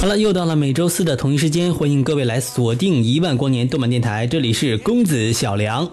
好了，又到了每周四的同一时间，欢迎各位来锁定一万光年动漫电台，这里是公子小梁。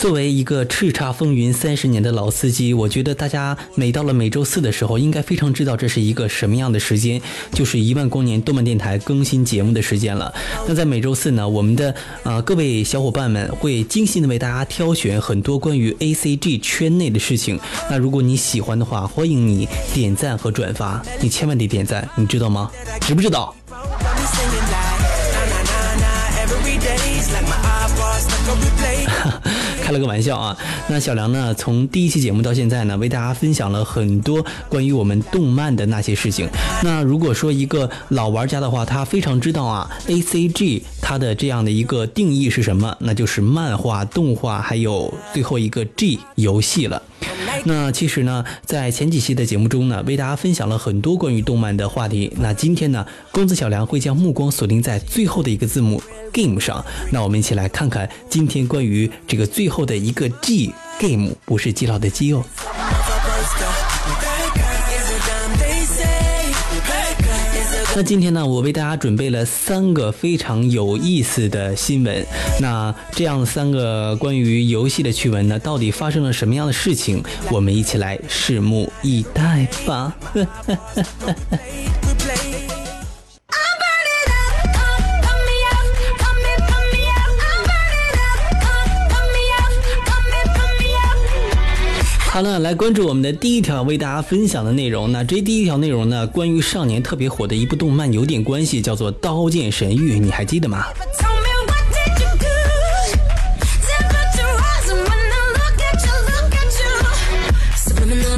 作为一个叱咤风云三十年的老司机，我觉得大家每到了每周四的时候，应该非常知道这是一个什么样的时间，就是一万光年动漫电台更新节目的时间了。那在每周四呢，我们的啊各位小伙伴们会精心的为大家挑选很多关于 A C G 圈内的事情。那如果你喜欢的话，欢迎你点赞和转发，你千万得点赞，你知道吗？知不知道？开了个玩笑啊！那小梁呢？从第一期节目到现在呢，为大家分享了很多关于我们动漫的那些事情。那如果说一个老玩家的话，他非常知道啊，A C G 它的这样的一个定义是什么？那就是漫画、动画，还有最后一个 G 游戏了。那其实呢，在前几期的节目中呢，为大家分享了很多关于动漫的话题。那今天呢，公子小梁会将目光锁定在最后的一个字母 Game 上。那我们一起来看看今天关于这个最后的一个 G Game，不是基佬的基哦。那今天呢，我为大家准备了三个非常有意思的新闻。那这样三个关于游戏的趣闻呢，到底发生了什么样的事情？我们一起来拭目以待吧。好了，来关注我们的第一条为大家分享的内容。那这第一条内容呢，关于上年特别火的一部动漫有点关系，叫做《刀剑神域》，你还记得吗？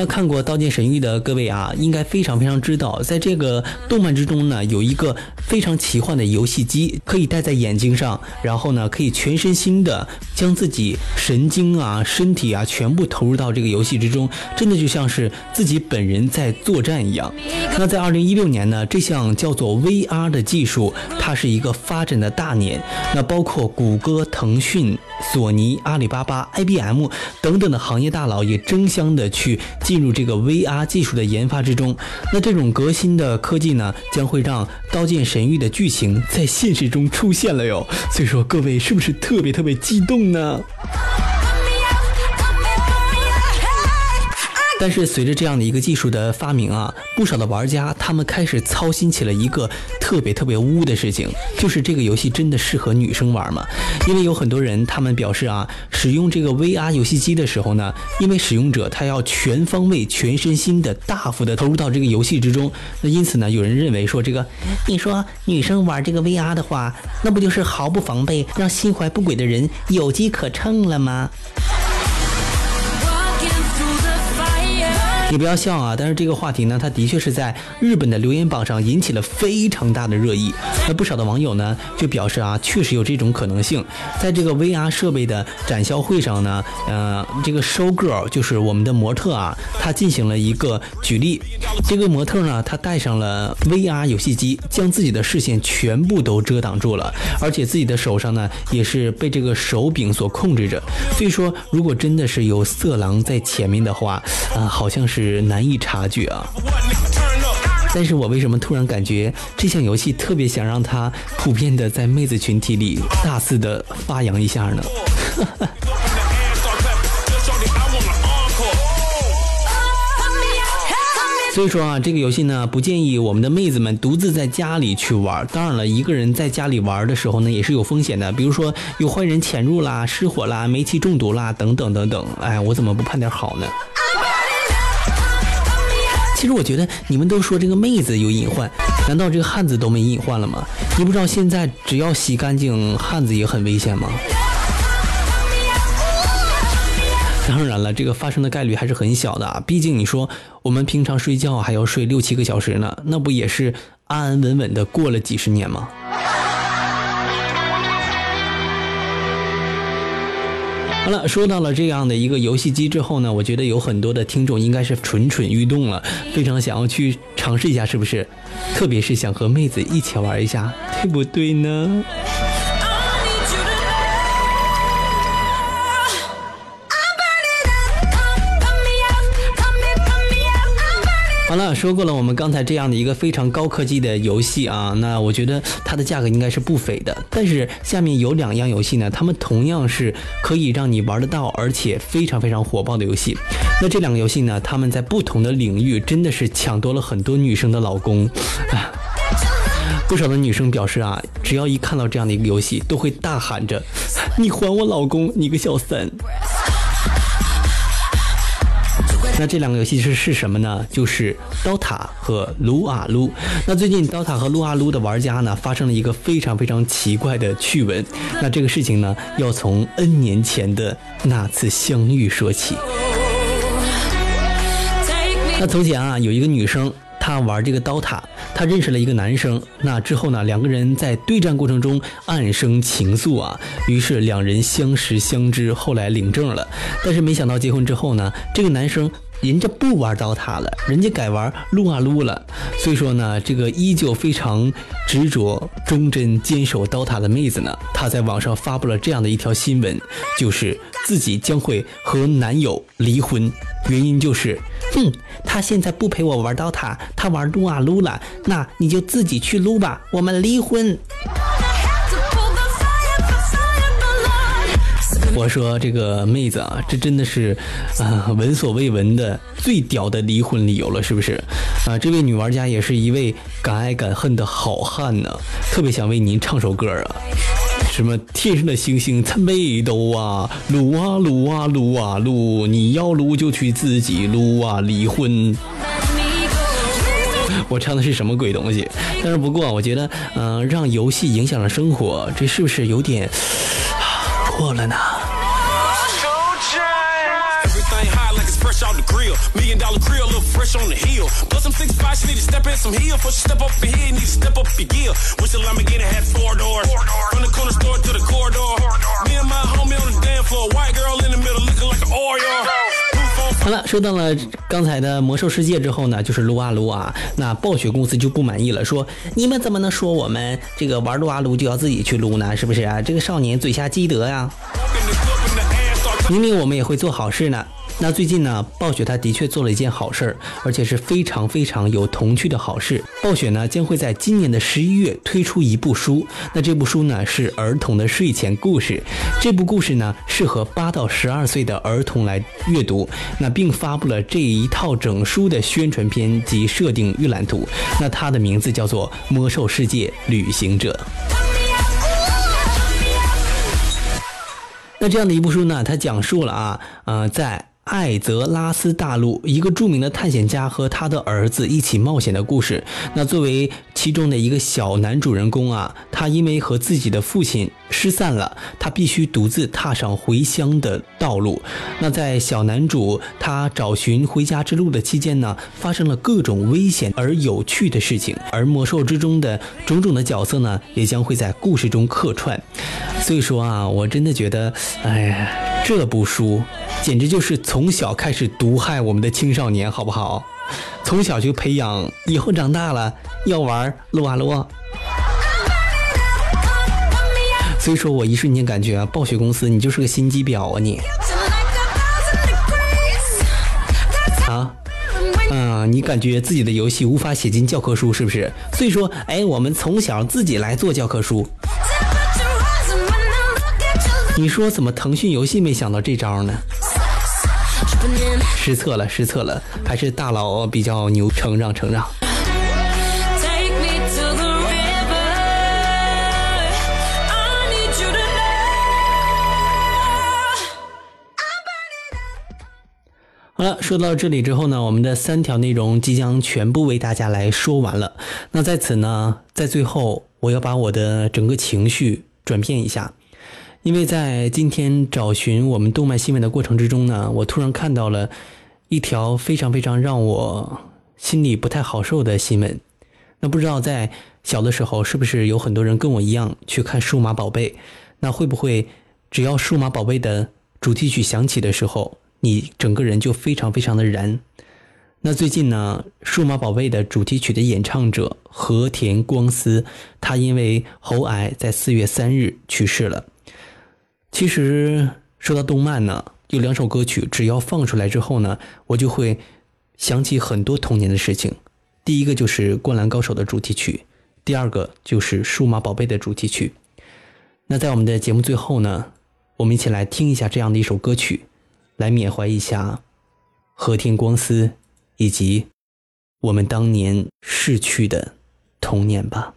那看过《刀剑神域》的各位啊，应该非常非常知道，在这个动漫之中呢，有一个非常奇幻的游戏机，可以戴在眼睛上，然后呢，可以全身心的将自己神经啊、身体啊全部投入到这个游戏之中，真的就像是自己本人在作战一样。那在二零一六年呢，这项叫做 VR 的技术，它是一个发展的大年。那包括谷歌、腾讯、索尼、阿里巴巴、IBM 等等的行业大佬也争相的去。进入这个 VR 技术的研发之中，那这种革新的科技呢，将会让《刀剑神域》的剧情在现实中出现了哟。所以说，各位是不是特别特别激动呢？但是随着这样的一个技术的发明啊，不少的玩家他们开始操心起了一个特别特别污的事情，就是这个游戏真的适合女生玩吗？因为有很多人他们表示啊，使用这个 VR 游戏机的时候呢，因为使用者他要全方位、全身心的大幅的投入到这个游戏之中，那因此呢，有人认为说这个，你说女生玩这个 VR 的话，那不就是毫不防备，让心怀不轨的人有机可乘了吗？你不要笑啊！但是这个话题呢，它的确是在日本的留言榜上引起了非常大的热议。那不少的网友呢就表示啊，确实有这种可能性。在这个 VR 设备的展销会上呢，呃，这个 show girl 就是我们的模特啊，她进行了一个举例。这个模特呢，她戴上了 VR 游戏机，将自己的视线全部都遮挡住了，而且自己的手上呢也是被这个手柄所控制着。所以说，如果真的是有色狼在前面的话，啊，好像是是难以察觉啊。但是我为什么突然感觉这项游戏特别想让它普遍的在妹子群体里大肆的发扬一下呢？所以说啊，这个游戏呢，不建议我们的妹子们独自在家里去玩。当然了，一个人在家里玩的时候呢，也是有风险的，比如说有坏人潜入啦、失火啦、煤气中毒啦等等等等。哎，我怎么不盼点好呢？其实我觉得你们都说这个妹子有隐患，难道这个汉子都没隐患了吗？你不知道现在只要洗干净，汉子也很危险吗？当然了，这个发生的概率还是很小的。毕竟你说我们平常睡觉还要睡六七个小时呢，那不也是安安稳稳的过了几十年吗？好了，说到了这样的一个游戏机之后呢，我觉得有很多的听众应该是蠢蠢欲动了，非常想要去尝试一下，是不是？特别是想和妹子一起玩一下，对不对呢？好了，说过了，我们刚才这样的一个非常高科技的游戏啊，那我觉得它的价格应该是不菲的。但是下面有两样游戏呢，它们同样是可以让你玩得到，而且非常非常火爆的游戏。那这两个游戏呢，他们在不同的领域真的是抢夺了很多女生的老公。不少的女生表示啊，只要一看到这样的一个游戏，都会大喊着：“你还我老公，你个小三！”那这两个游戏是是什么呢？就是刀塔和撸啊撸。那最近刀塔和撸啊撸的玩家呢，发生了一个非常非常奇怪的趣闻。那这个事情呢，要从 N 年前的那次相遇说起。那从前啊，有一个女生。她玩这个刀塔，她认识了一个男生。那之后呢，两个人在对战过程中暗生情愫啊，于是两人相识相知，后来领证了。但是没想到结婚之后呢，这个男生人家不玩刀塔了，人家改玩撸啊撸了。所以说呢，这个依旧非常执着、忠贞、坚守刀塔的妹子呢，她在网上发布了这样的一条新闻，就是自己将会和男友离婚，原因就是。哼，他现在不陪我玩刀塔，他玩撸啊撸了。那你就自己去撸吧，我们离婚。我说这个妹子啊，这真的是啊闻所未闻的最屌的离婚理由了，是不是？啊，这位女玩家也是一位敢爱敢恨的好汉呢，特别想为您唱首歌啊。什么天上的星星参北斗啊，撸啊撸啊撸啊撸，你要撸就去自己撸啊，离婚。我唱的是什么鬼东西？但是不过我觉得，嗯，让游戏影响了生活，这是不是有点 过了呢？好了，说到了刚才的魔兽世界之后呢，就是撸啊撸啊，那暴雪公司就不满意了，说你们怎么能说我们这个玩撸啊撸就要自己去撸呢？是不是啊？这个少年嘴下积德呀，明明我们也会做好事呢。那最近呢，暴雪它的确做了一件好事儿，而且是非常非常有童趣的好事。暴雪呢将会在今年的十一月推出一部书，那这部书呢是儿童的睡前故事，这部故事呢适合八到十二岁的儿童来阅读。那并发布了这一套整书的宣传片及设定预览图，那它的名字叫做《魔兽世界旅行者》。那这样的一部书呢，它讲述了啊，呃，在艾泽拉斯大陆，一个著名的探险家和他的儿子一起冒险的故事。那作为其中的一个小男主人公啊，他因为和自己的父亲失散了，他必须独自踏上回乡的道路。那在小男主他找寻回家之路的期间呢，发生了各种危险而有趣的事情，而魔兽之中的种种的角色呢，也将会在故事中客串。所以说啊，我真的觉得，哎呀，这部书简直就是从小开始毒害我们的青少年，好不好？从小就培养，以后长大了要玩撸啊撸。所以说我一瞬间感觉啊，暴雪公司你就是个心机婊啊你！啊，嗯，你感觉自己的游戏无法写进教科书是不是？所以说，哎，我们从小自己来做教科书。你说怎么腾讯游戏没想到这招呢？失策了，失策了，还是大佬比较牛，成长，成长。好了，说到这里之后呢，我们的三条内容即将全部为大家来说完了。那在此呢，在最后，我要把我的整个情绪转变一下，因为在今天找寻我们动漫新闻的过程之中呢，我突然看到了一条非常非常让我心里不太好受的新闻。那不知道在小的时候，是不是有很多人跟我一样去看《数码宝贝》？那会不会只要《数码宝贝》的主题曲响起的时候？你整个人就非常非常的燃。那最近呢，《数码宝贝》的主题曲的演唱者和田光司，他因为喉癌在四月三日去世了。其实说到动漫呢，有两首歌曲，只要放出来之后呢，我就会想起很多童年的事情。第一个就是《灌篮高手》的主题曲，第二个就是《数码宝贝》的主题曲。那在我们的节目最后呢，我们一起来听一下这样的一首歌曲。来缅怀一下和田光司以及我们当年逝去的童年吧。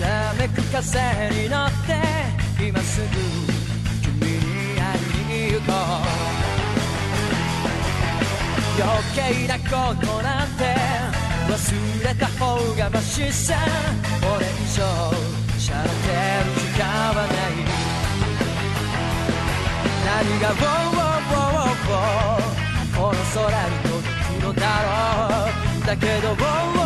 らめく風に乗って今すぐ君に会いに行こう。余計なことなんて忘れた方がマシさ。これ以上しゃれてる時間はない何が「ウォーウォーウォーウォーこの空に届くのだろう。だけど「ウォー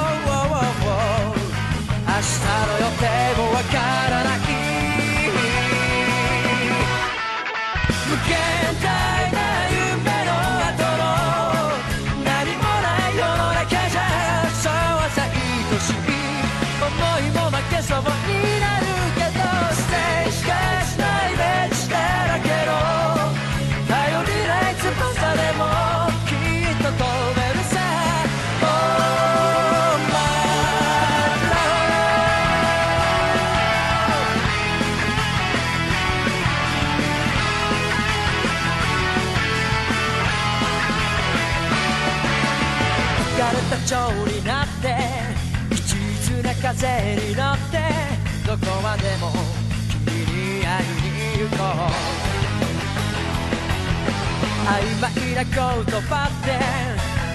曖昧な言葉って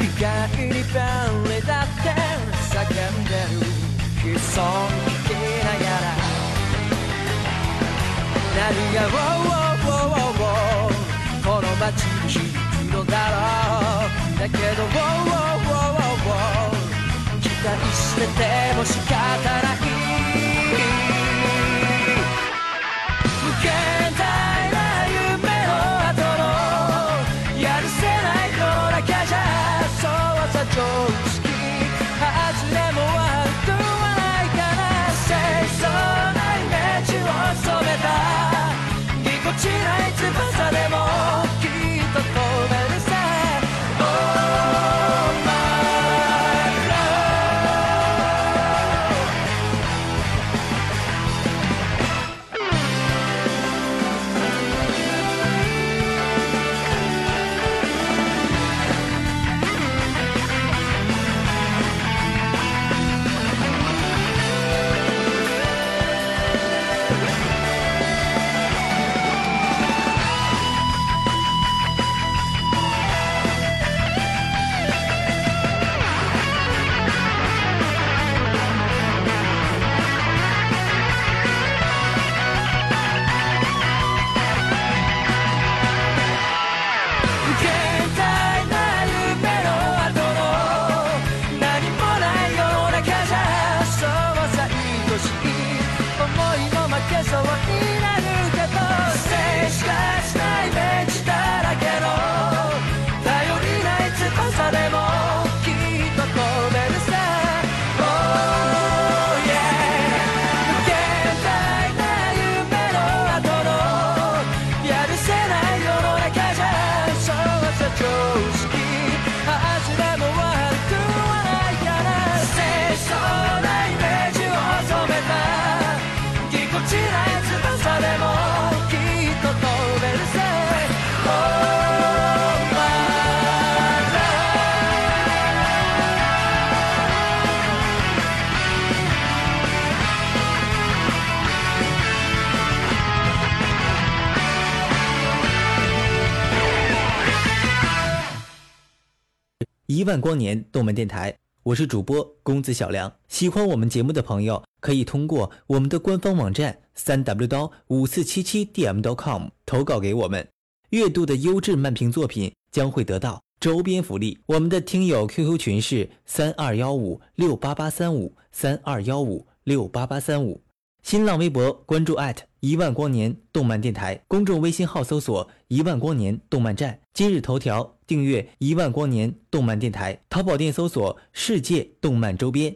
意外に便利だって叫んでる。悲壮聞きながら何が「ウォーウォーウォーウォーウォー」この街に響くのだろうだけど「ウォーウォーウォーウォー期待してても仕方ない万光年动漫电台，我是主播公子小梁。喜欢我们节目的朋友，可以通过我们的官方网站三 w 刀五四七七 dm.com 投稿给我们。月度的优质漫评作品将会得到周边福利。我们的听友 QQ 群是三二幺五六八八三五三二幺五六八八三五。新浪微博关注一万光年动漫电台，公众微信号搜索一万光年动漫站，今日头条订阅一万光年动漫电台，淘宝店搜索世界动漫周边，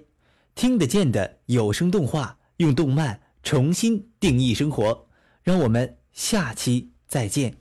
听得见的有声动画，用动漫重新定义生活。让我们下期再见。